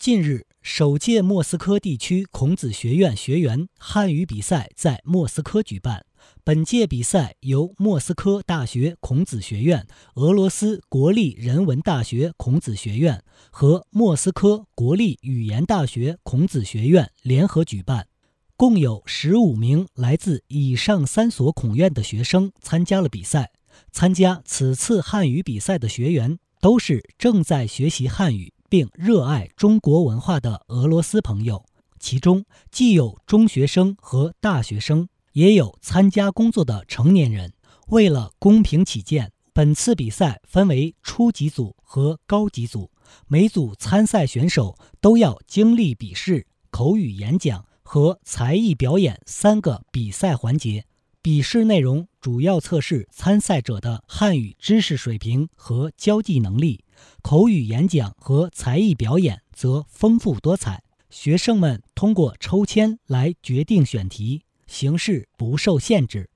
近日，首届莫斯科地区孔子学院学员汉语比赛在莫斯科举办。本届比赛由莫斯科大学孔子学院、俄罗斯国立人文大学孔子学院和莫斯科国立语言大学孔子学院联合举办，共有十五名来自以上三所孔院的学生参加了比赛。参加此次汉语比赛的学员都是正在学习汉语并热爱中国文化的俄罗斯朋友，其中既有中学生和大学生。也有参加工作的成年人。为了公平起见，本次比赛分为初级组和高级组，每组参赛选手都要经历笔试、口语演讲和才艺表演三个比赛环节。笔试内容主要测试参赛者的汉语知识水平和交际能力，口语演讲和才艺表演则丰富多彩。学生们通过抽签来决定选题。形式不受限制。